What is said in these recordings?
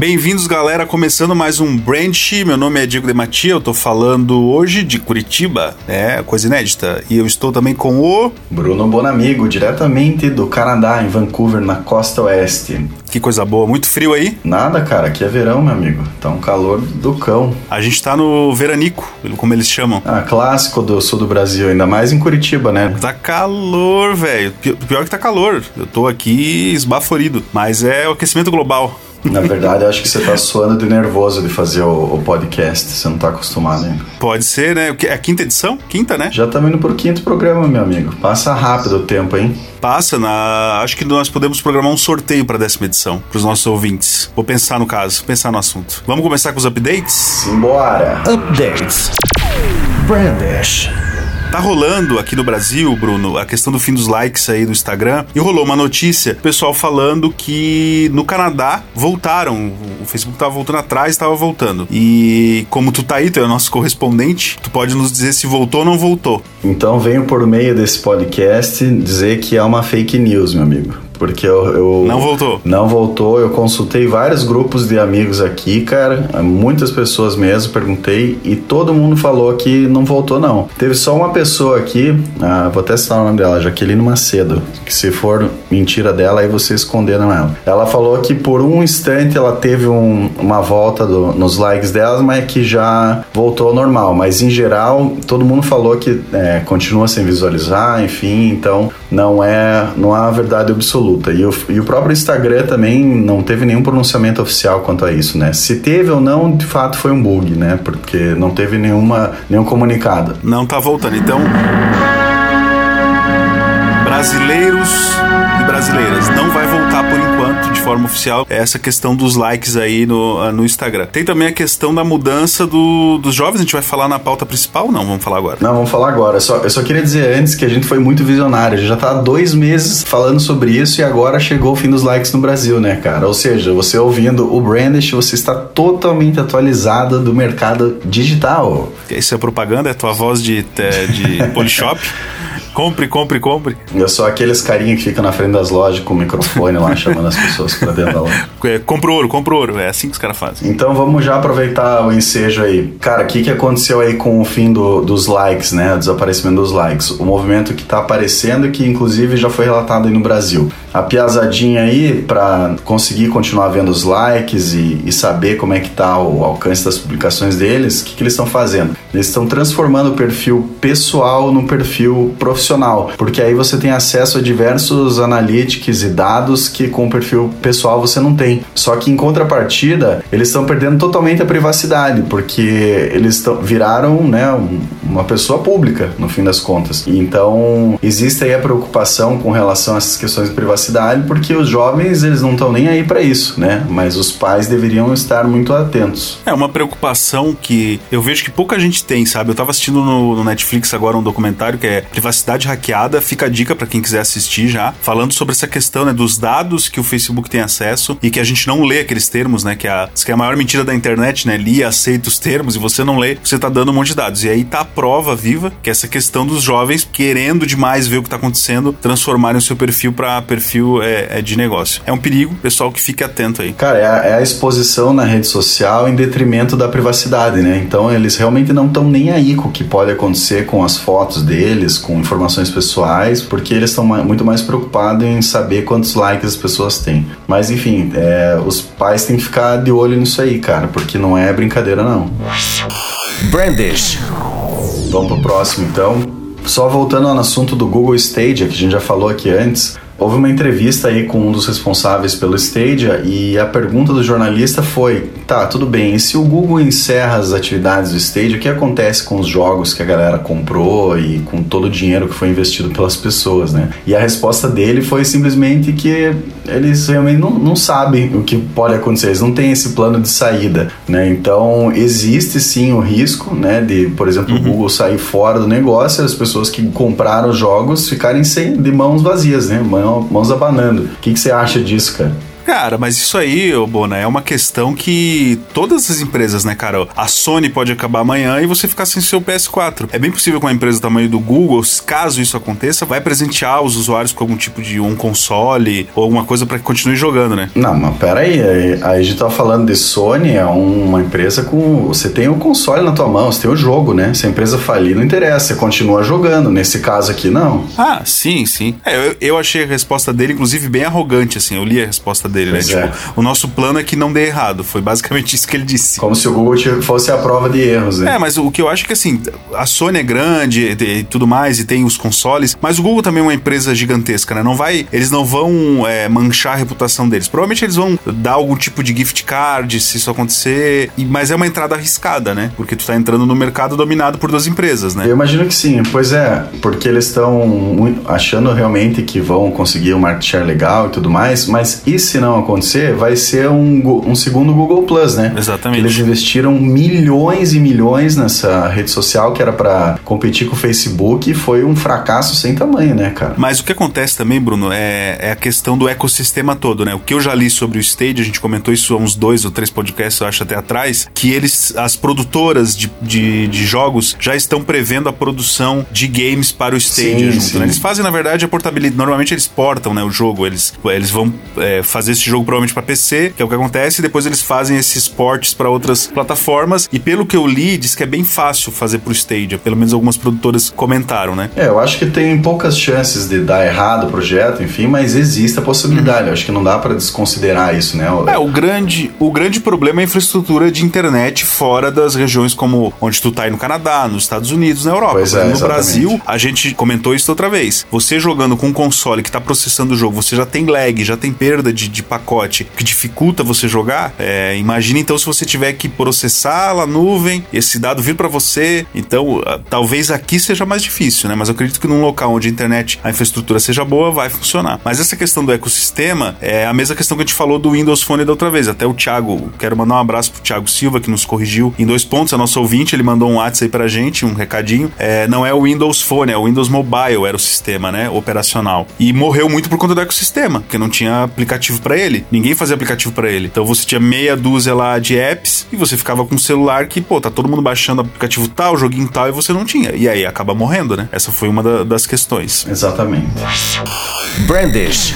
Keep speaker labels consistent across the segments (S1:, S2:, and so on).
S1: Bem-vindos, galera. Começando mais um Branch. Meu nome é Diego de Matia. Eu tô falando hoje de Curitiba, é coisa inédita. E eu estou também com o
S2: Bruno Bonamigo, diretamente do Canadá, em Vancouver, na costa oeste.
S1: Que coisa boa. Muito frio aí?
S2: Nada, cara. Aqui é verão, meu amigo. Tá um calor do cão.
S1: A gente tá no veranico, como eles chamam.
S2: Ah, clássico do sul do Brasil, ainda mais em Curitiba, né?
S1: Tá calor, velho. Pior que tá calor. Eu tô aqui esbaforido. Mas é o aquecimento global.
S2: Na verdade, eu acho que você tá suando de nervoso de fazer o, o, podcast. Você não tá acostumado ainda.
S1: Pode ser, né? É a quinta edição? Quinta, né?
S2: Já estamos indo pro quinto programa, meu amigo. Passa rápido o tempo, hein?
S1: Passa. Na... Acho que nós podemos programar um sorteio para décima edição, para os nossos ouvintes. Vou pensar no caso, pensar no assunto. Vamos começar com os updates?
S2: Simbora!
S3: Updates. Brandish.
S1: Tá rolando aqui no Brasil, Bruno, a questão do fim dos likes aí do Instagram. E rolou uma notícia, pessoal falando que no Canadá voltaram. O Facebook tava voltando atrás, tava voltando. E como tu tá aí, tu é o nosso correspondente, tu pode nos dizer se voltou ou não voltou.
S2: Então venho por meio desse podcast dizer que é uma fake news, meu amigo porque eu, eu,
S1: Não voltou?
S2: Não voltou. Eu consultei vários grupos de amigos aqui, cara. Muitas pessoas mesmo, perguntei. E todo mundo falou que não voltou, não. Teve só uma pessoa aqui, ah, vou até citar o nome dela, Jaqueline Macedo. Que se for mentira dela, aí você esconderam ela. Ela falou que por um instante ela teve um, uma volta do, nos likes dela, mas que já voltou ao normal. Mas em geral, todo mundo falou que é, continua sem visualizar, enfim. Então não é, não uma verdade absoluta. E o, e o próprio Instagram também não teve nenhum pronunciamento oficial quanto a isso, né? Se teve ou não, de fato foi um bug, né? Porque não teve nenhuma, nenhum comunicado.
S1: Não tá voltando. Então, brasileiros e brasileiras, não vai voltar de forma oficial essa questão dos likes aí no, ah, no Instagram. Tem também a questão da mudança do, dos jovens, a gente vai falar na pauta principal ou não? Vamos falar agora?
S2: Não, vamos falar agora. Eu só, eu só queria dizer antes que a gente foi muito visionário. A gente já tá há dois meses falando sobre isso e agora chegou o fim dos likes no Brasil, né, cara? Ou seja, você ouvindo o Brandish, você está totalmente atualizado do mercado digital.
S1: Isso é propaganda? É tua voz de, de Polishop? Compre, compre, compre.
S2: Eu sou aqueles carinha que fica na frente das lojas com o microfone lá, chamando as pessoas pra dentro da loja.
S1: É, compra ouro, compra ouro. É assim que os caras fazem.
S2: Então vamos já aproveitar o ensejo aí. Cara, o que, que aconteceu aí com o fim do, dos likes, né? O desaparecimento dos likes. O movimento que tá aparecendo e que inclusive já foi relatado aí no Brasil. A piazadinha aí, para conseguir continuar vendo os likes e, e, saber como é que tá o alcance das publicações deles, o que, que eles estão fazendo? Eles estão transformando o perfil pessoal num perfil profissional, porque aí você tem acesso a diversos analytics e dados que com o perfil pessoal você não tem. Só que em contrapartida, eles estão perdendo totalmente a privacidade, porque eles viraram né, uma pessoa pública, no fim das contas. Então, existe aí a preocupação com relação a essas questões de privacidade porque os jovens eles não estão nem aí para isso, né? Mas os pais deveriam estar muito atentos.
S1: É uma preocupação que eu vejo que pouca gente tem, sabe? Eu tava assistindo no, no Netflix agora um documentário que é Privacidade Hackeada, fica a dica para quem quiser assistir já, falando sobre essa questão, né, dos dados que o Facebook tem acesso e que a gente não lê aqueles termos, né, que é a, que é a maior mentira da internet, né? Lia, aceita os termos e você não lê, você tá dando um monte de dados. E aí tá prova viva que é essa questão dos jovens querendo demais ver o que tá acontecendo, transformarem o seu perfil para perfil perfil é, é, de negócio. É um perigo, pessoal, que fique atento aí.
S2: Cara, é a, é a exposição na rede social em detrimento da privacidade, né? Então eles realmente não estão nem aí com o que pode acontecer com as fotos deles, com informações pessoais, porque eles estão muito mais preocupados em saber quantos likes as pessoas têm. Mas enfim, é, os pais têm que ficar de olho nisso aí, cara, porque não é brincadeira não.
S3: Brandish.
S2: Vamos pro próximo então. Só voltando ao assunto do Google Stadia, que a gente já falou aqui antes, Houve uma entrevista aí com um dos responsáveis pelo Stadia e a pergunta do jornalista foi: tá, tudo bem, e se o Google encerra as atividades do Stadia, o que acontece com os jogos que a galera comprou e com todo o dinheiro que foi investido pelas pessoas, né? E a resposta dele foi simplesmente que eles realmente não, não sabem o que pode acontecer, eles não têm esse plano de saída, né? Então existe sim o risco, né, de, por exemplo, uhum. o Google sair fora do negócio e as pessoas que compraram os jogos ficarem sem, de mãos vazias, né? Mãos abanando. O que, que você acha disso, cara?
S1: Cara, mas isso aí, ô Bona, é uma questão que todas as empresas, né, cara? A Sony pode acabar amanhã e você ficar sem seu PS4. É bem possível que uma empresa do tamanho do Google, caso isso aconteça, vai presentear os usuários com algum tipo de um console ou alguma coisa para que continue jogando, né?
S2: Não, mas pera aí, a gente tá falando de Sony, é uma empresa com... Você tem o um console na tua mão, você tem o um jogo, né? Se a empresa falir, não interessa, você continua jogando. Nesse caso aqui, não.
S1: Ah, sim, sim. É, eu, eu achei a resposta dele, inclusive, bem arrogante, assim. Eu li a resposta dele né? Tipo, é. o nosso plano é que não dê errado. Foi basicamente isso que ele disse.
S2: Como se o Google fosse a prova de erros,
S1: né? É, mas o que eu acho é que assim, a Sony é grande e, tudo mais, e tem os consoles, mas o Google também é uma empresa gigantesca, né? Não vai. Eles não vão é, manchar a reputação deles. Provavelmente eles vão dar algum tipo de gift card se isso acontecer. Mas é uma entrada arriscada, né? Porque tu tá entrando no mercado dominado por duas empresas, né?
S2: Eu imagino que sim, pois é, porque eles estão achando realmente que vão conseguir um market share legal e tudo mais, mas e se não acontecer, vai ser um, um segundo Google Plus, né?
S1: Exatamente.
S2: Eles investiram milhões e milhões nessa rede social que era para competir com o Facebook e foi um fracasso sem tamanho, né, cara?
S1: Mas o que acontece também, Bruno, é, é a questão do ecossistema todo, né? O que eu já li sobre o Stage, a gente comentou isso há uns dois ou três podcasts, eu acho, até atrás, que eles, as produtoras de, de, de jogos já estão prevendo a produção de games para o Stage sim, junto, né? Eles fazem, na verdade, a portabilidade. Normalmente eles portam, né, o jogo, eles, eles vão é, fazer esse jogo provavelmente para PC, que é o que acontece, e depois eles fazem esses ports para outras plataformas. E pelo que eu li, diz que é bem fácil fazer pro Stadia, pelo menos algumas produtoras comentaram, né?
S2: É, eu acho que tem poucas chances de dar errado o projeto, enfim, mas existe a possibilidade. Eu acho que não dá para desconsiderar isso, né?
S1: É, o grande, o grande problema é a infraestrutura de internet fora das regiões como onde tu tá aí no Canadá, nos Estados Unidos, na Europa.
S2: Pois é,
S1: no Brasil, a gente comentou isso outra vez. Você jogando com um console que tá processando o jogo, você já tem lag, já tem perda de, de pacote pacote que dificulta você jogar, é, imagine então se você tiver que processar a nuvem, esse dado vir para você, então ah, talvez aqui seja mais difícil, né? Mas eu acredito que num local onde a internet, a infraestrutura seja boa, vai funcionar. Mas essa questão do ecossistema é a mesma questão que a gente falou do Windows Phone da outra vez. Até o Thiago, quero mandar um abraço pro Thiago Silva que nos corrigiu em dois pontos. A nosso ouvinte, ele mandou um WhatsApp aí pra gente, um recadinho. É, não é o Windows Phone, é o Windows Mobile, era o sistema, né? Operacional. E morreu muito por conta do ecossistema, porque não tinha aplicativo para ele. Ninguém fazia aplicativo para ele. Então você tinha meia dúzia lá de apps e você ficava com um celular que, pô, tá todo mundo baixando aplicativo tal, joguinho tal e você não tinha. E aí acaba morrendo, né? Essa foi uma da, das questões.
S2: Exatamente. Brandish.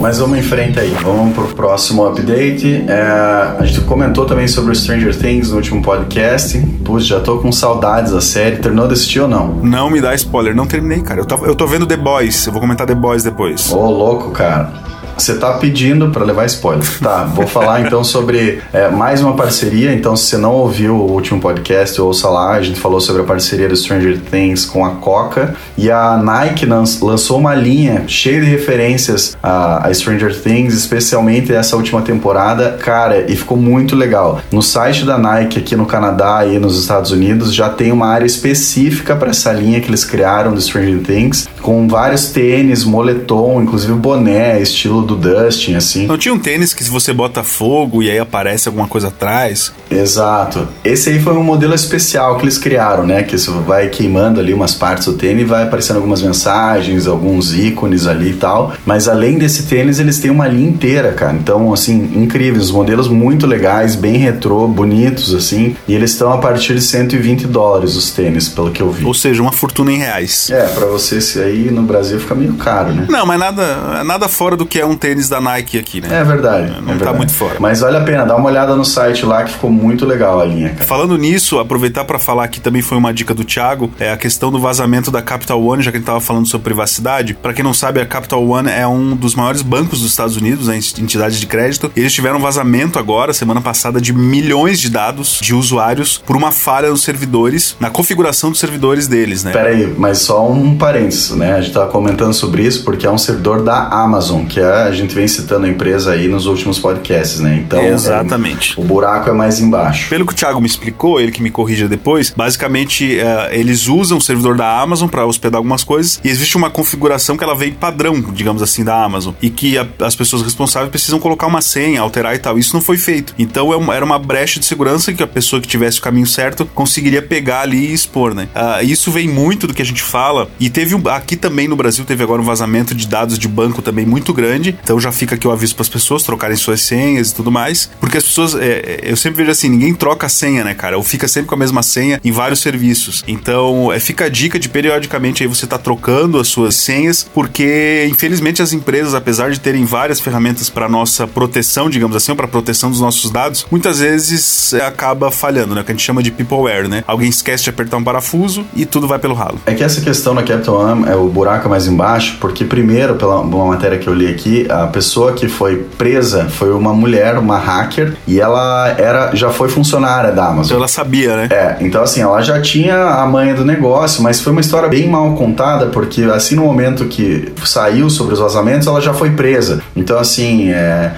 S2: Mas vamos em frente aí. Vamos pro próximo update. É, a gente comentou também sobre Stranger Things no último podcast. Putz, já tô com saudades da série. Terminou de assistir ou não?
S1: Não me dá spoiler. Não terminei, cara. Eu tô, eu tô vendo The Boys. Eu vou comentar The Boys depois.
S2: Ô, louco, cara. Você tá pedindo para levar spoiler. Tá, vou falar então sobre é, mais uma parceria. Então, se você não ouviu o último podcast, ouça lá. A gente falou sobre a parceria do Stranger Things com a Coca. E a Nike lançou uma linha cheia de referências a, a Stranger Things, especialmente essa última temporada. Cara, e ficou muito legal. No site da Nike aqui no Canadá e nos Estados Unidos já tem uma área específica para essa linha que eles criaram do Stranger Things, com vários tênis, moletom, inclusive boné, estilo do Dustin, assim.
S1: Não tinha um tênis que se você bota fogo e aí aparece alguma coisa atrás?
S2: Exato. Esse aí foi um modelo especial que eles criaram, né? Que você vai queimando ali umas partes do tênis e vai aparecendo algumas mensagens, alguns ícones ali e tal. Mas além desse tênis, eles têm uma linha inteira, cara. Então, assim, incríveis. Modelos muito legais, bem retrô, bonitos, assim. E eles estão a partir de 120 dólares os tênis, pelo que eu vi.
S1: Ou seja, uma fortuna em reais.
S2: É, para você se aí no Brasil fica meio caro, né?
S1: Não, mas nada, nada fora do que é um tênis da Nike aqui, né?
S2: É verdade. Não
S1: é
S2: tá
S1: verdade. muito fora.
S2: Mas vale a pena, dá uma olhada no site lá que ficou muito legal a linha. Cara.
S1: Falando nisso, aproveitar para falar que também foi uma dica do Thiago, é a questão do vazamento da Capital One, já que a gente tava falando sobre privacidade. Para quem não sabe, a Capital One é um dos maiores bancos dos Estados Unidos, a entidade de crédito. Eles tiveram um vazamento agora, semana passada, de milhões de dados de usuários por uma falha nos servidores, na configuração dos servidores deles, né?
S2: Pera aí, mas só um parênteses, né? A gente tava comentando sobre isso porque é um servidor da Amazon, que é a gente vem citando a empresa aí nos últimos podcasts, né? Então,
S1: Exatamente.
S2: É, o buraco é mais embaixo.
S1: Pelo que o Thiago me explicou, ele que me corrija depois, basicamente é, eles usam o servidor da Amazon para hospedar algumas coisas e existe uma configuração que ela vem padrão, digamos assim, da Amazon e que a, as pessoas responsáveis precisam colocar uma senha, alterar e tal. Isso não foi feito. Então é uma, era uma brecha de segurança que a pessoa que tivesse o caminho certo conseguiria pegar ali e expor, né? Uh, isso vem muito do que a gente fala e teve aqui também no Brasil teve agora um vazamento de dados de banco também muito grande. Então já fica aqui o aviso para as pessoas trocarem suas senhas e tudo mais, porque as pessoas, é, é, eu sempre vejo assim, ninguém troca a senha, né, cara? Ou fica sempre com a mesma senha em vários serviços. Então é, fica a dica de periodicamente aí você tá trocando as suas senhas, porque infelizmente as empresas, apesar de terem várias ferramentas para nossa proteção, digamos assim, para proteção dos nossos dados, muitas vezes é, acaba falhando, né? Que a gente chama de peopleware, né? Alguém esquece de apertar um parafuso e tudo vai pelo ralo.
S2: É que essa questão na Capital One é o buraco mais embaixo, porque primeiro, pela uma matéria que eu li aqui, a pessoa que foi presa foi uma mulher, uma hacker, e ela era já foi funcionária da Amazon.
S1: Então ela sabia, né?
S2: É, então assim, ela já tinha a manha do negócio, mas foi uma história bem mal contada, porque assim no momento que saiu sobre os vazamentos, ela já foi presa. Então assim, é,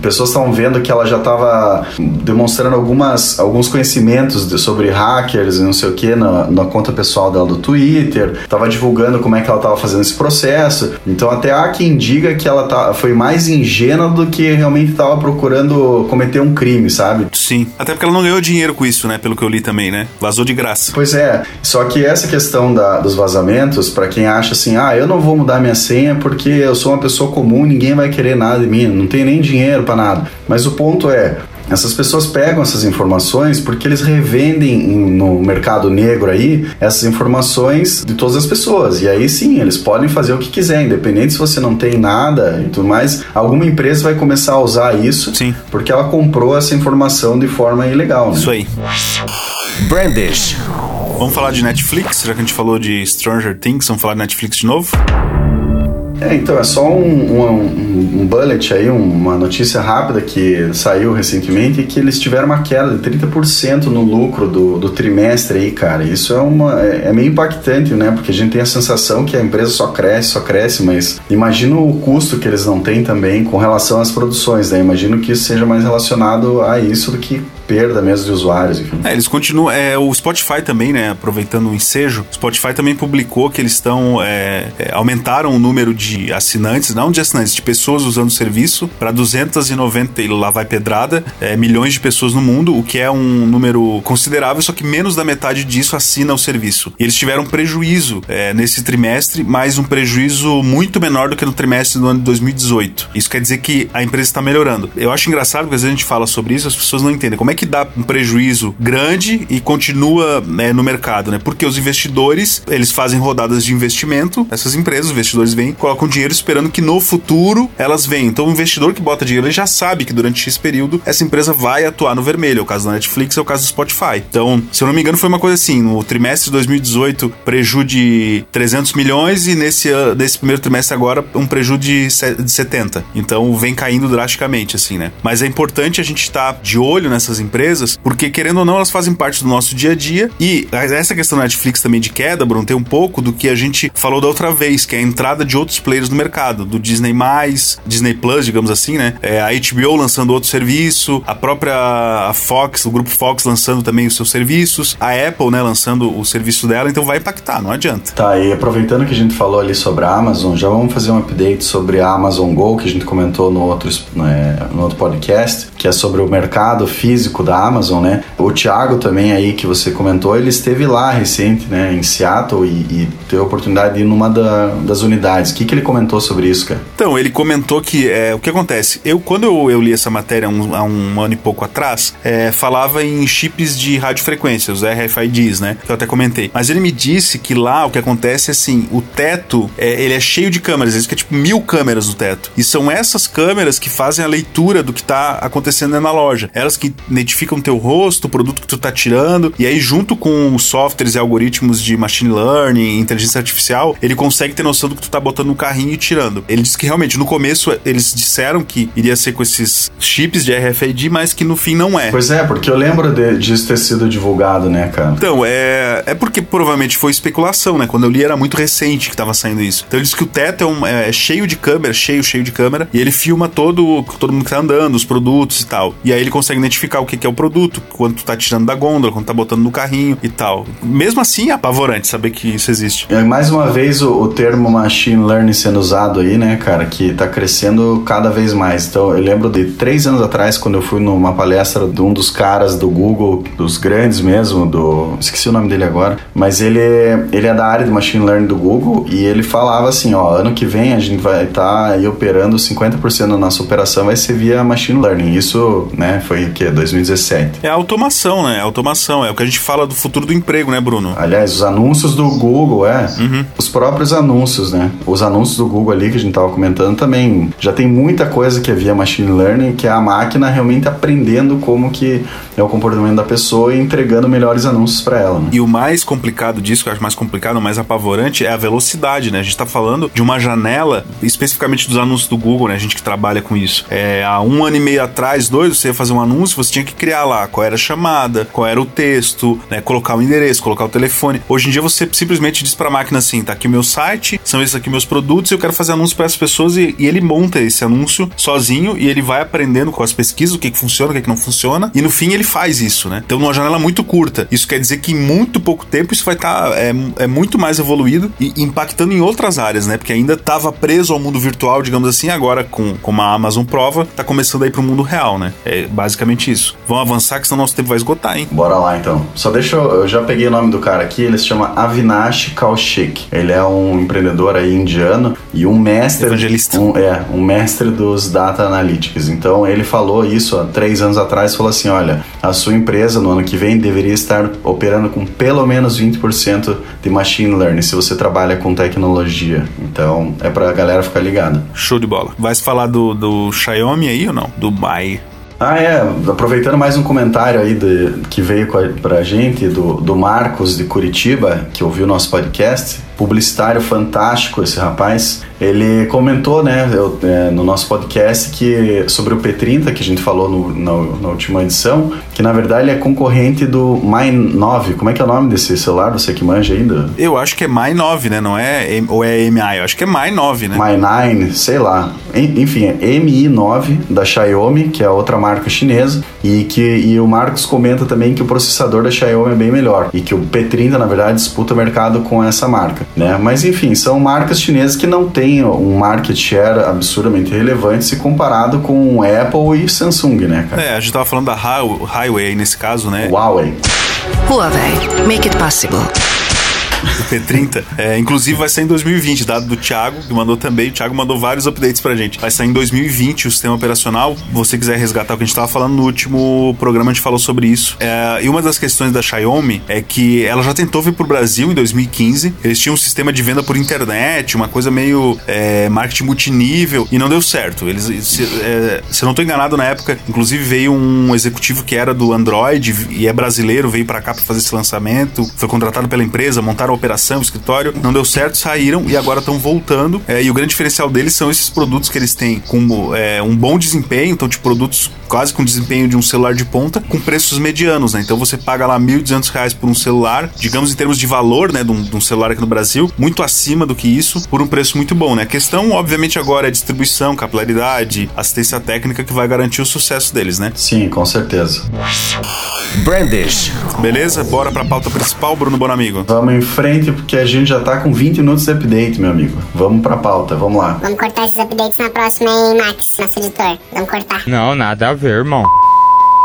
S2: pessoas estavam vendo que ela já estava demonstrando algumas, alguns conhecimentos de, sobre hackers e não sei o que na, na, conta pessoal dela do Twitter, estava divulgando como é que ela estava fazendo esse processo. Então até há quem diga que ela tá, foi mais ingênua do que realmente estava procurando cometer um crime, sabe?
S1: Sim. Até porque ela não ganhou dinheiro com isso, né? Pelo que eu li também, né? Vazou de graça.
S2: Pois é. Só que essa questão da, dos vazamentos, para quem acha assim, ah, eu não vou mudar minha senha porque eu sou uma pessoa comum, ninguém vai querer nada de mim, não tenho nem dinheiro dinheiro para nada. Mas o ponto é, essas pessoas pegam essas informações porque eles revendem no mercado negro aí essas informações de todas as pessoas. E aí sim, eles podem fazer o que quiser, independente se você não tem nada e tudo mais. Alguma empresa vai começar a usar isso
S1: sim.
S2: porque ela comprou essa informação de forma ilegal. Né?
S1: Isso aí.
S3: Brandish.
S1: Vamos falar de Netflix, já que a gente falou de Stranger Things, vamos falar de Netflix de novo?
S2: É, então, é só um, um, um bullet aí, uma notícia rápida que saiu recentemente que eles tiveram uma queda de 30% no lucro do, do trimestre aí, cara. Isso é, uma, é, é, meio impactante, né? Porque a gente tem a sensação que a empresa só cresce, só cresce, mas imagina o custo que eles não têm também com relação às produções, né? Imagino que isso seja mais relacionado a isso do que perda mesmo de usuários, enfim.
S1: É, eles continuam. É, o Spotify também, né? Aproveitando o ensejo, o Spotify também publicou que eles estão. É, é, aumentaram o número de assinantes, não de assinantes, de pessoas usando o serviço para 290 e lá vai pedrada, é, milhões de pessoas no mundo, o que é um número considerável, só que menos da metade disso assina o serviço. E eles tiveram prejuízo é, nesse trimestre, mas um prejuízo muito menor do que no trimestre do ano de 2018. Isso quer dizer que a empresa está melhorando. Eu acho engraçado porque às vezes a gente fala sobre isso, as pessoas não entendem como é que que dá um prejuízo grande e continua né, no mercado, né? Porque os investidores, eles fazem rodadas de investimento, essas empresas, os investidores vêm, colocam dinheiro esperando que no futuro elas venham. Então o investidor que bota dinheiro, ele já sabe que durante esse período essa empresa vai atuar no vermelho. É o caso da Netflix, é o caso do Spotify. Então, se eu não me engano, foi uma coisa assim, no trimestre de 2018, prejuízo de 300 milhões e nesse, nesse primeiro trimestre agora, um prejuízo de 70. Então, vem caindo drasticamente, assim, né? Mas é importante a gente estar tá de olho nessas empresas empresas, porque querendo ou não, elas fazem parte do nosso dia a dia. E essa questão da Netflix também de queda, Bruno, tem um pouco do que a gente falou da outra vez, que é a entrada de outros players no mercado, do Disney, Disney Plus, digamos assim, né? É, a HBO lançando outro serviço, a própria Fox, o grupo Fox lançando também os seus serviços, a Apple, né, lançando o serviço dela, então vai impactar, não adianta.
S2: Tá, e aproveitando que a gente falou ali sobre a Amazon, já vamos fazer um update sobre a Amazon Go, que a gente comentou no outro, né, no outro podcast, que é sobre o mercado físico da Amazon, né? O Thiago também aí que você comentou, ele esteve lá recente, né, em Seattle e, e teve a oportunidade de ir numa da, das unidades. O que, que ele comentou sobre isso, cara?
S1: Então, ele comentou que é, o que acontece? Eu, quando eu, eu li essa matéria um, há um ano e pouco atrás, é, falava em chips de radiofrequência, os RFIDs, né? Que eu até comentei. Mas ele me disse que lá o que acontece é assim: o teto é, ele é cheio de câmeras, que é tipo mil câmeras no teto. E são essas câmeras que fazem a leitura do que está acontecendo na loja. Elas que identificam teu rosto, o produto que tu tá tirando, e aí junto com os softwares e algoritmos de machine learning, inteligência artificial, ele consegue ter noção do que tu tá botando no carrinho e tirando. Ele disse que realmente no começo eles disseram que iria ser com esses chips de RFID, mas que no fim não é.
S2: Pois é, porque eu lembro de, disso ter sido divulgado, né, cara?
S1: Então, é, é porque provavelmente foi especulação, né? Quando eu li era muito recente que tava saindo isso. Então ele disse que o teto é, um, é, é cheio de câmera, cheio, cheio de câmera, e ele filma todo, todo mundo que tá andando, os produtos e tal. E aí ele consegue identificar o que, que é o produto, quando tu tá tirando da gôndola, quando tá botando no carrinho e tal. Mesmo assim, é apavorante saber que isso existe.
S2: E mais uma vez o, o termo machine learning sendo usado aí, né, cara, que tá crescendo cada vez mais. Então eu lembro de três anos atrás, quando eu fui numa palestra de um dos caras do Google, dos grandes mesmo, do. Esqueci o nome dele agora, mas ele, ele é da área de machine learning do Google e ele falava assim: ó, ano que vem a gente vai estar tá aí operando 50% da nossa operação vai ser via machine learning. Isso, né, foi o que? 2017.
S1: É automação, né? É automação. É o que a gente fala do futuro do emprego, né, Bruno?
S2: Aliás, os anúncios do Google, é. Uhum. Os próprios anúncios, né? Os anúncios do Google ali que a gente tava comentando também. Já tem muita coisa que é via machine learning, que é a máquina realmente aprendendo como que é o comportamento da pessoa e entregando melhores anúncios para ela. Né?
S1: E o mais complicado disso, que eu acho mais complicado, mais apavorante, é a velocidade, né? A gente tá falando de uma janela, especificamente dos anúncios do Google, né? A gente que trabalha com isso. É, há um ano e meio atrás, dois, você ia fazer um anúncio, você tinha que criar lá qual era a chamada, qual era o texto, né? Colocar o endereço, colocar o telefone. Hoje em dia você simplesmente diz pra máquina assim: tá aqui o meu site, são esses aqui meus produtos, eu quero fazer anúncio para essas pessoas e, e, ele monta esse anúncio sozinho e ele vai aprendendo com as pesquisas o que, que funciona, o que, que não funciona. E no fim ele faz isso, né? Então, numa janela muito curta. Isso quer dizer que em muito pouco tempo isso vai estar tá, é, é, muito mais evoluído e impactando em outras áreas, né? Porque ainda estava preso ao mundo virtual, digamos assim, agora com, com a Amazon Prova, tá começando a ir pro mundo real, né? É basicamente isso. Vamos avançar, que senão nosso tempo vai esgotar, hein?
S2: Bora lá então. Só deixa eu. Eu já peguei o nome do cara aqui, ele se chama Avinash Kaushik. Ele é um empreendedor aí indiano e um mestre.
S1: Evangelista.
S2: Um, é, um mestre dos data analytics. Então ele falou isso há três anos atrás, falou assim: olha, a sua empresa no ano que vem deveria estar operando com pelo menos 20% de machine learning se você trabalha com tecnologia. Então é pra galera ficar ligada.
S1: Show de bola. Vai se falar do, do Xiaomi aí ou não? Do Mai?
S2: Ah, é. Aproveitando mais um comentário aí de, que veio pra gente do, do Marcos de Curitiba, que ouviu nosso podcast. Publicitário fantástico esse rapaz. Ele comentou, né, eu, é, no nosso podcast que sobre o P30 que a gente falou no, na, na, última edição, que na verdade ele é concorrente do Mi 9. Como é que é o nome desse celular? Você que manja ainda?
S1: Eu acho que é Mi 9, né? Não é ou é MI? Eu acho que é Mi 9, né?
S2: Mi 9, sei lá. Enfim, é Mi 9 da Xiaomi, que é outra marca chinesa, e que e o Marcos comenta também que o processador da Xiaomi é bem melhor e que o P30 na verdade disputa o mercado com essa marca, né? Mas enfim, são marcas chinesas que não têm um market share absurdamente relevante se comparado com Apple e Samsung, né, cara?
S1: É, a gente tava falando da Highway nesse caso, né?
S2: Huawei.
S4: Huawei, make it possible
S1: do P30. É, inclusive vai sair em 2020, dado do Thiago, que mandou também. O Thiago mandou vários updates pra gente. Vai sair em 2020 o sistema operacional. Se você quiser resgatar o que a gente tava falando no último programa, a gente falou sobre isso. É, e uma das questões da Xiaomi é que ela já tentou vir pro Brasil em 2015. Eles tinham um sistema de venda por internet, uma coisa meio é, marketing multinível, e não deu certo. Eles, se, é, se eu não tô enganado, na época, inclusive veio um executivo que era do Android e é brasileiro, veio para cá para fazer esse lançamento, foi contratado pela empresa, montaram a operação, o escritório, não deu certo, saíram e agora estão voltando. É, e o grande diferencial deles são esses produtos que eles têm com é, um bom desempenho, então de produtos quase com desempenho de um celular de ponta, com preços medianos, né? Então você paga lá R$ 1.200 por um celular, digamos em termos de valor, né, de um, de um, celular aqui no Brasil, muito acima do que isso, por um preço muito bom, né? A questão, obviamente, agora é distribuição, capilaridade, assistência técnica que vai garantir o sucesso deles, né?
S2: Sim, com certeza.
S1: Brandish. Beleza? Bora pra pauta principal, Bruno Bonamigo.
S2: Vamos em frente, porque a gente já tá com 20 minutos de update, meu amigo. Vamos pra pauta, vamos lá.
S5: Vamos cortar esses updates na próxima, hein, Max, nosso editor. Vamos cortar.
S6: Não, nada a ver, irmão.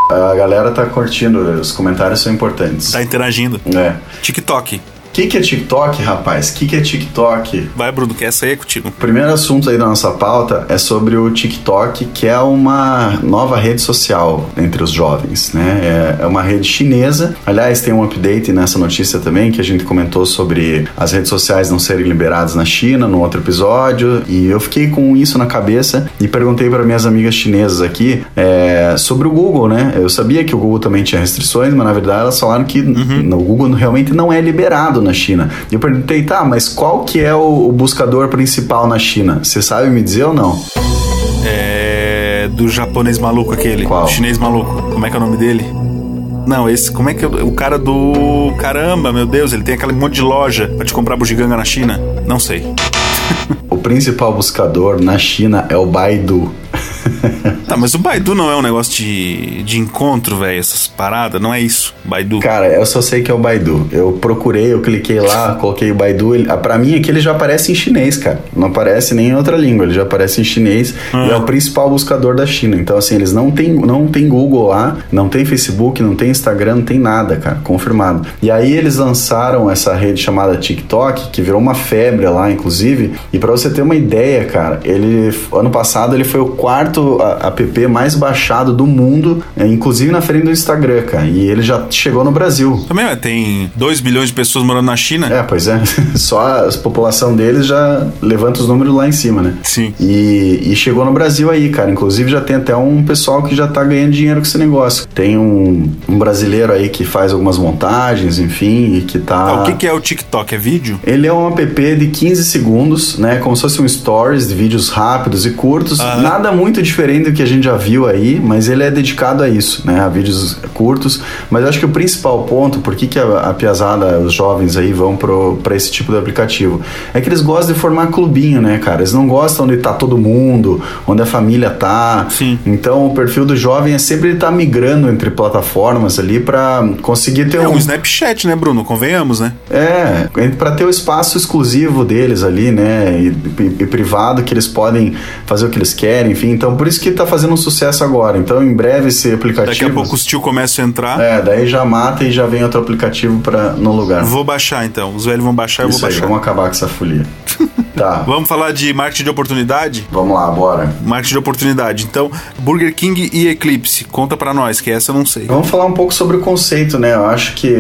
S2: A galera tá curtindo, os comentários são importantes.
S1: Tá interagindo.
S2: É.
S1: TikTok.
S2: Que, que é TikTok, rapaz? O que, que é TikTok?
S1: Vai, Bruno, que essa aí é contigo.
S2: O primeiro assunto aí da nossa pauta é sobre o TikTok, que é uma nova rede social entre os jovens, né? É, é uma rede chinesa. Aliás, tem um update nessa notícia também que a gente comentou sobre as redes sociais não serem liberadas na China no outro episódio. E eu fiquei com isso na cabeça e perguntei para minhas amigas chinesas aqui é, sobre o Google, né? Eu sabia que o Google também tinha restrições, mas na verdade elas falaram que uhum. o Google realmente não é liberado na China. E eu perguntei, tá, mas qual que é o, o buscador principal na China? Você sabe me dizer ou não?
S1: É. Do japonês maluco aquele.
S2: Qual?
S1: Chinês maluco. Como é que é o nome dele? Não, esse, como é que é o cara do. Caramba, meu Deus, ele tem aquele monte de loja pra te comprar bugiganga na China? Não sei.
S2: o principal buscador na China é o Baidu.
S1: Tá, mas o Baidu não é um negócio de, de encontro, velho, essas paradas, não é isso, Baidu.
S2: Cara, eu só sei que é o Baidu. Eu procurei, eu cliquei lá, coloquei o Baidu. Ele, ah, pra mim, aqui ele já aparece em chinês, cara. Não aparece nem em outra língua, ele já aparece em chinês ah. e é o principal buscador da China. Então, assim, eles não tem, não tem Google lá, não tem Facebook, não tem Instagram, não tem nada, cara, confirmado. E aí eles lançaram essa rede chamada TikTok, que virou uma febre lá, inclusive. E para você ter uma ideia, cara, ele ano passado ele foi o quarto app mais baixado do mundo, é, inclusive na frente do Instagram, cara. E ele já chegou no Brasil.
S1: Também tem 2 bilhões de pessoas morando na China.
S2: É, pois é. Só a população deles já levanta os números lá em cima, né?
S1: Sim.
S2: E, e chegou no Brasil aí, cara. Inclusive já tem até um pessoal que já tá ganhando dinheiro com esse negócio. Tem um, um brasileiro aí que faz algumas montagens, enfim, e que tá.
S1: Ah, o que, que é o TikTok? É vídeo?
S2: Ele é um app de 15 segundos, né? Como se fosse um stories de vídeos rápidos e curtos. Ah. Nada muito diferente do que a gente já viu aí, mas ele é dedicado a isso, né? A vídeos curtos. Mas acho que o principal ponto, por que, que a, a piazada, os jovens aí vão para esse tipo de aplicativo, é que eles gostam de formar clubinho, né, cara? Eles não gostam onde tá todo mundo, onde a família tá.
S1: Sim.
S2: Então o perfil do jovem é sempre estar tá migrando entre plataformas ali para conseguir ter
S1: é um... um Snapchat, né, Bruno? Convenhamos, né?
S2: É, para ter o espaço exclusivo deles ali, né? E, e, e privado que eles podem fazer o que eles querem, enfim. Então por isso que tá fazendo um sucesso agora. Então, em breve, esse aplicativo.
S1: Daqui a pouco os tio começam a entrar.
S2: É, daí já mata e já vem outro aplicativo pra, no lugar.
S1: Vou baixar então. Os velhos vão baixar, eu
S2: Isso
S1: vou baixar.
S2: Aí, vamos acabar com essa folia. Tá.
S1: Vamos falar de marketing de oportunidade?
S2: Vamos lá, bora.
S1: Marketing de oportunidade. Então, Burger King e Eclipse. Conta para nós, que essa eu não sei.
S2: Vamos falar um pouco sobre o conceito, né? Eu acho que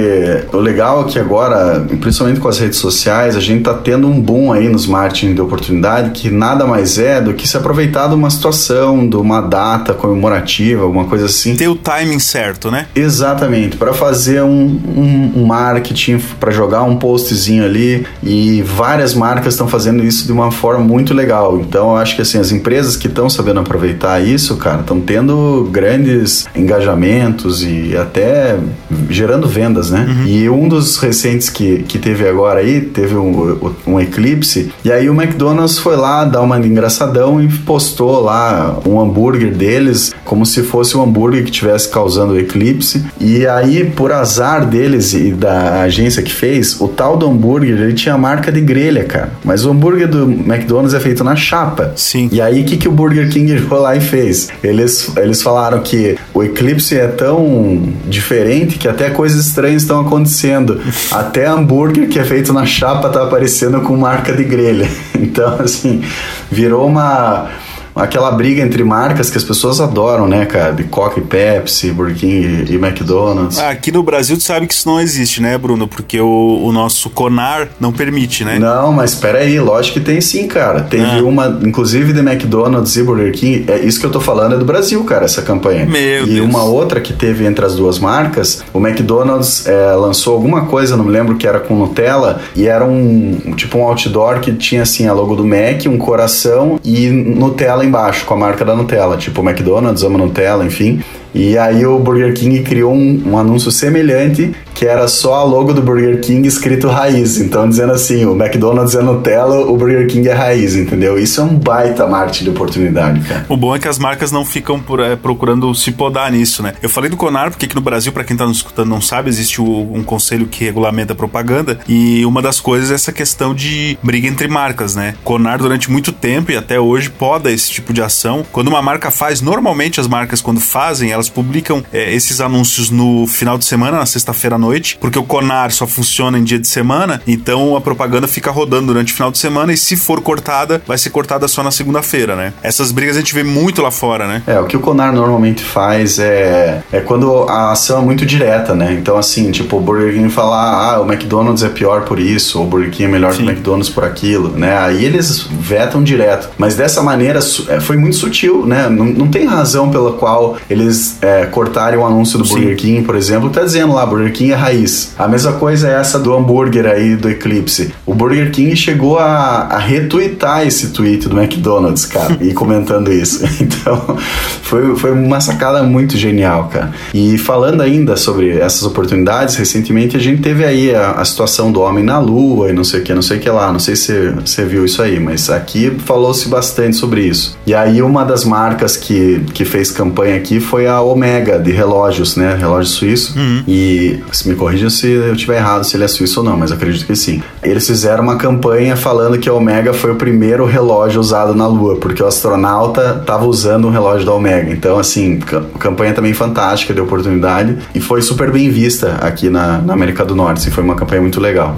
S2: o legal é que agora, principalmente com as redes sociais, a gente tá tendo um boom aí nos marketing de oportunidade que nada mais é do que se aproveitar de uma situação, de uma data comemorativa, alguma coisa assim.
S1: Ter o timing certo, né?
S2: Exatamente. Para fazer um, um, um marketing, para jogar um postzinho ali e várias marcas estão fazendo isso de uma forma muito legal. Então, eu acho que assim, as empresas que estão sabendo aproveitar isso, cara, estão tendo grandes engajamentos e até gerando vendas, né? Uhum. E um dos recentes que, que teve agora aí, teve um, um eclipse, e aí o McDonald's foi lá dar uma engraçadão e postou lá um hambúrguer deles como se fosse um hambúrguer que tivesse causando o eclipse. E aí, por azar deles e da agência que fez, o tal do hambúrguer ele tinha marca de grelha, cara. Mas o hambúrguer hambúrguer do McDonald's é feito na chapa.
S1: Sim.
S2: E aí, o que, que o Burger King foi lá e fez? Eles, eles falaram que o eclipse é tão diferente que até coisas estranhas estão acontecendo. até hambúrguer que é feito na chapa tá aparecendo com marca de grelha. Então, assim, virou uma aquela briga entre marcas que as pessoas adoram, né, cara? De Coca e Pepsi, Burger King e McDonald's.
S1: Aqui no Brasil tu sabe que isso não existe, né, Bruno? Porque o, o nosso Conar não permite, né?
S2: Não, mas espera aí, lógico que tem sim, cara. Teve ah. uma, inclusive de McDonald's e Burger King, é isso que eu tô falando é do Brasil, cara, essa campanha.
S1: Meu
S2: e
S1: Deus.
S2: uma outra que teve entre as duas marcas, o McDonald's é, lançou alguma coisa, não me lembro que era com Nutella, e era um tipo um outdoor que tinha assim a logo do Mac, um coração e Nutella embaixo, com a marca da Nutella, tipo McDonald's, ama Nutella, enfim. E aí o Burger King criou um, um, anúncio semelhante que era só a logo do Burger King escrito raiz. Então dizendo assim, o McDonald's é Nutella, o Burger King é raiz, entendeu? Isso é um baita marketing de oportunidade, cara.
S1: O bom é que as marcas não ficam por, é, procurando se podar nisso, né? Eu falei do Conar porque aqui no Brasil, para quem tá nos escutando não sabe, existe o, um conselho que regulamenta a propaganda e uma das coisas é essa questão de briga entre marcas, né? Conar durante muito tempo e até hoje poda esse tipo de ação. Quando uma marca faz, normalmente as marcas quando fazem, elas publicam é, esses anúncios no final de semana, na sexta-feira à porque o Conar só funciona em dia de semana, então a propaganda fica rodando durante o final de semana e se for cortada, vai ser cortada só na segunda-feira, né? Essas brigas a gente vê muito lá fora, né?
S2: É, o que o Conar normalmente faz é, é quando a ação é muito direta, né? Então, assim, tipo, o Burger King falar, ah, o McDonald's é pior por isso, ou o Burger King é melhor Sim. que o McDonald's por aquilo, né? Aí eles vetam direto. Mas dessa maneira é, foi muito sutil, né? Não, não tem razão pela qual eles é, cortarem o anúncio do Sim. Burger King, por exemplo, tá dizendo lá, Burger King é raiz. A mesma coisa é essa do hambúrguer aí do Eclipse. O Burger King chegou a, a retweetar esse tweet do McDonald's, cara, e comentando isso. Então, foi, foi uma sacada muito genial, cara. E falando ainda sobre essas oportunidades, recentemente a gente teve aí a, a situação do homem na lua e não sei o que, não sei o que lá. Não sei se você viu isso aí, mas aqui falou-se bastante sobre isso. E aí uma das marcas que, que fez campanha aqui foi a Omega, de relógios, né? Relógio suíço. Uhum. E me corrija se eu estiver errado, se ele é suíço ou não, mas acredito que sim. Eles fizeram uma campanha falando que a Omega foi o primeiro relógio usado na Lua, porque o astronauta estava usando um relógio da Omega. Então, assim, campanha também fantástica de oportunidade e foi super bem vista aqui na, na América do Norte. Assim, foi uma campanha muito legal.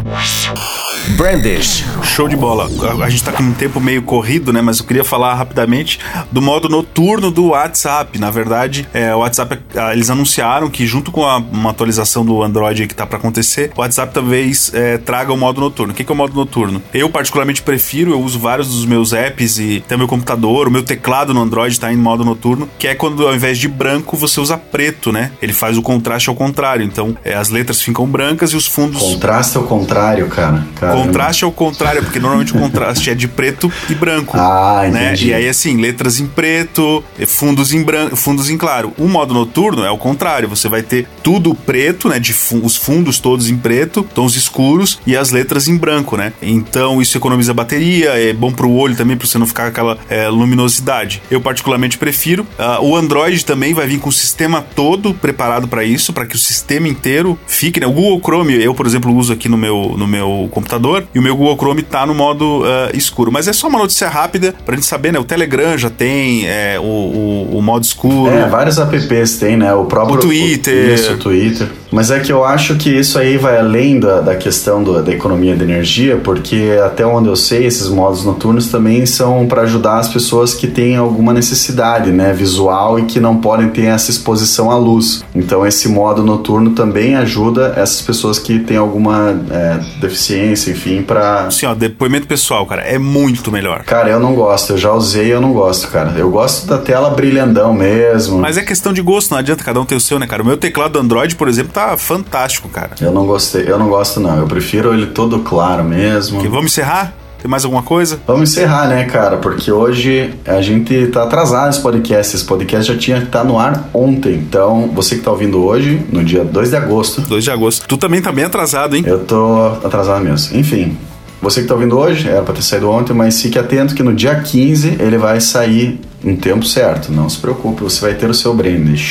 S1: Brandish. Show de bola. A gente tá com um tempo meio corrido, né? Mas eu queria falar rapidamente do modo noturno do WhatsApp. Na verdade, é, o WhatsApp, ah, eles anunciaram que junto com a, uma atualização do Android que tá para acontecer, o WhatsApp talvez é, traga o modo noturno. O que, que é o modo noturno? Eu particularmente prefiro, eu uso vários dos meus apps e até meu computador, o meu teclado no Android tá em modo noturno, que é quando ao invés de branco você usa preto, né? Ele faz o contraste ao contrário. Então, é, as letras ficam brancas e os fundos.
S2: Contraste ao contrário, cara. cara
S1: Contraste ao contrário, porque normalmente o contraste é de preto e branco.
S2: Ah, né? entendi.
S1: E aí, assim, letras em preto, fundos em branco, fundos em claro. O modo noturno é o contrário. Você vai ter tudo preto, né? De os fundos todos em preto, tons escuros e as letras em branco, né? Então isso economiza bateria, é bom pro olho também, pra você não ficar com aquela é, luminosidade. Eu particularmente prefiro. Uh, o Android também vai vir com o sistema todo preparado para isso, para que o sistema inteiro fique, né? O Google Chrome, eu, por exemplo, uso aqui no meu, no meu computador e o meu Google Chrome tá no modo uh, escuro. Mas é só uma notícia rápida pra gente saber, né? O Telegram já tem é, o, o, o, modo escuro.
S2: É, vários apps tem, né? O próprio.
S1: O Twitter.
S2: O, isso, o Twitter. Mas é que eu acho que isso aí vai além da, da questão do, da economia de energia, porque até onde eu sei, esses modos noturnos também são para ajudar as pessoas que têm alguma necessidade, né? Visual e que não podem ter essa exposição à luz. Então esse modo noturno também ajuda essas pessoas que têm alguma é, deficiência, enfim, para.
S1: Sim, ó, depoimento pessoal, cara, é muito melhor.
S2: Cara, eu não gosto, eu já usei e eu não gosto, cara. Eu gosto da tela brilhandão mesmo.
S1: Mas é questão de gosto, não adianta, cada um ter o seu, né, cara? O meu teclado Android, por exemplo, tá fantástico, cara.
S2: Eu não gostei, eu não gosto, não. Eu prefiro ele todo claro mesmo.
S1: Que vamos encerrar? Tem mais alguma coisa?
S2: Vamos encerrar, né, cara? Porque hoje a gente tá atrasado nesse podcast. Esse podcast já tinha que estar tá no ar ontem. Então, você que tá ouvindo hoje, no dia 2 de agosto.
S1: 2 de agosto. Tu também tá bem atrasado, hein?
S2: Eu tô atrasado mesmo. Enfim, você que está ouvindo hoje, era para ter saído ontem, mas fique atento que no dia 15 ele vai sair no tempo certo. Não se preocupe, você vai ter o seu brinde.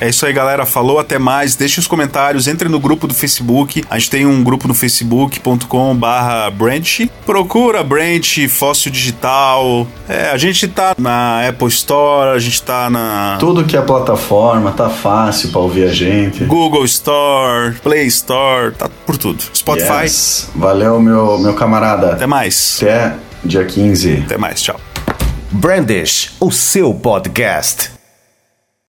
S1: É isso aí, galera. Falou, até mais. Deixe os comentários, entre no grupo do Facebook. A gente tem um grupo no facebook.com barra Branch. Procura Branch, Fóssil Digital. É, a gente tá na Apple Store, a gente tá na...
S2: Tudo que é plataforma, tá fácil pra ouvir a gente.
S1: Google Store, Play Store, tá por tudo. Spotify.
S2: Yes. Valeu, meu, meu camarada.
S1: Até mais.
S2: Até dia 15.
S1: Até mais, tchau.
S3: Brandish, o seu podcast.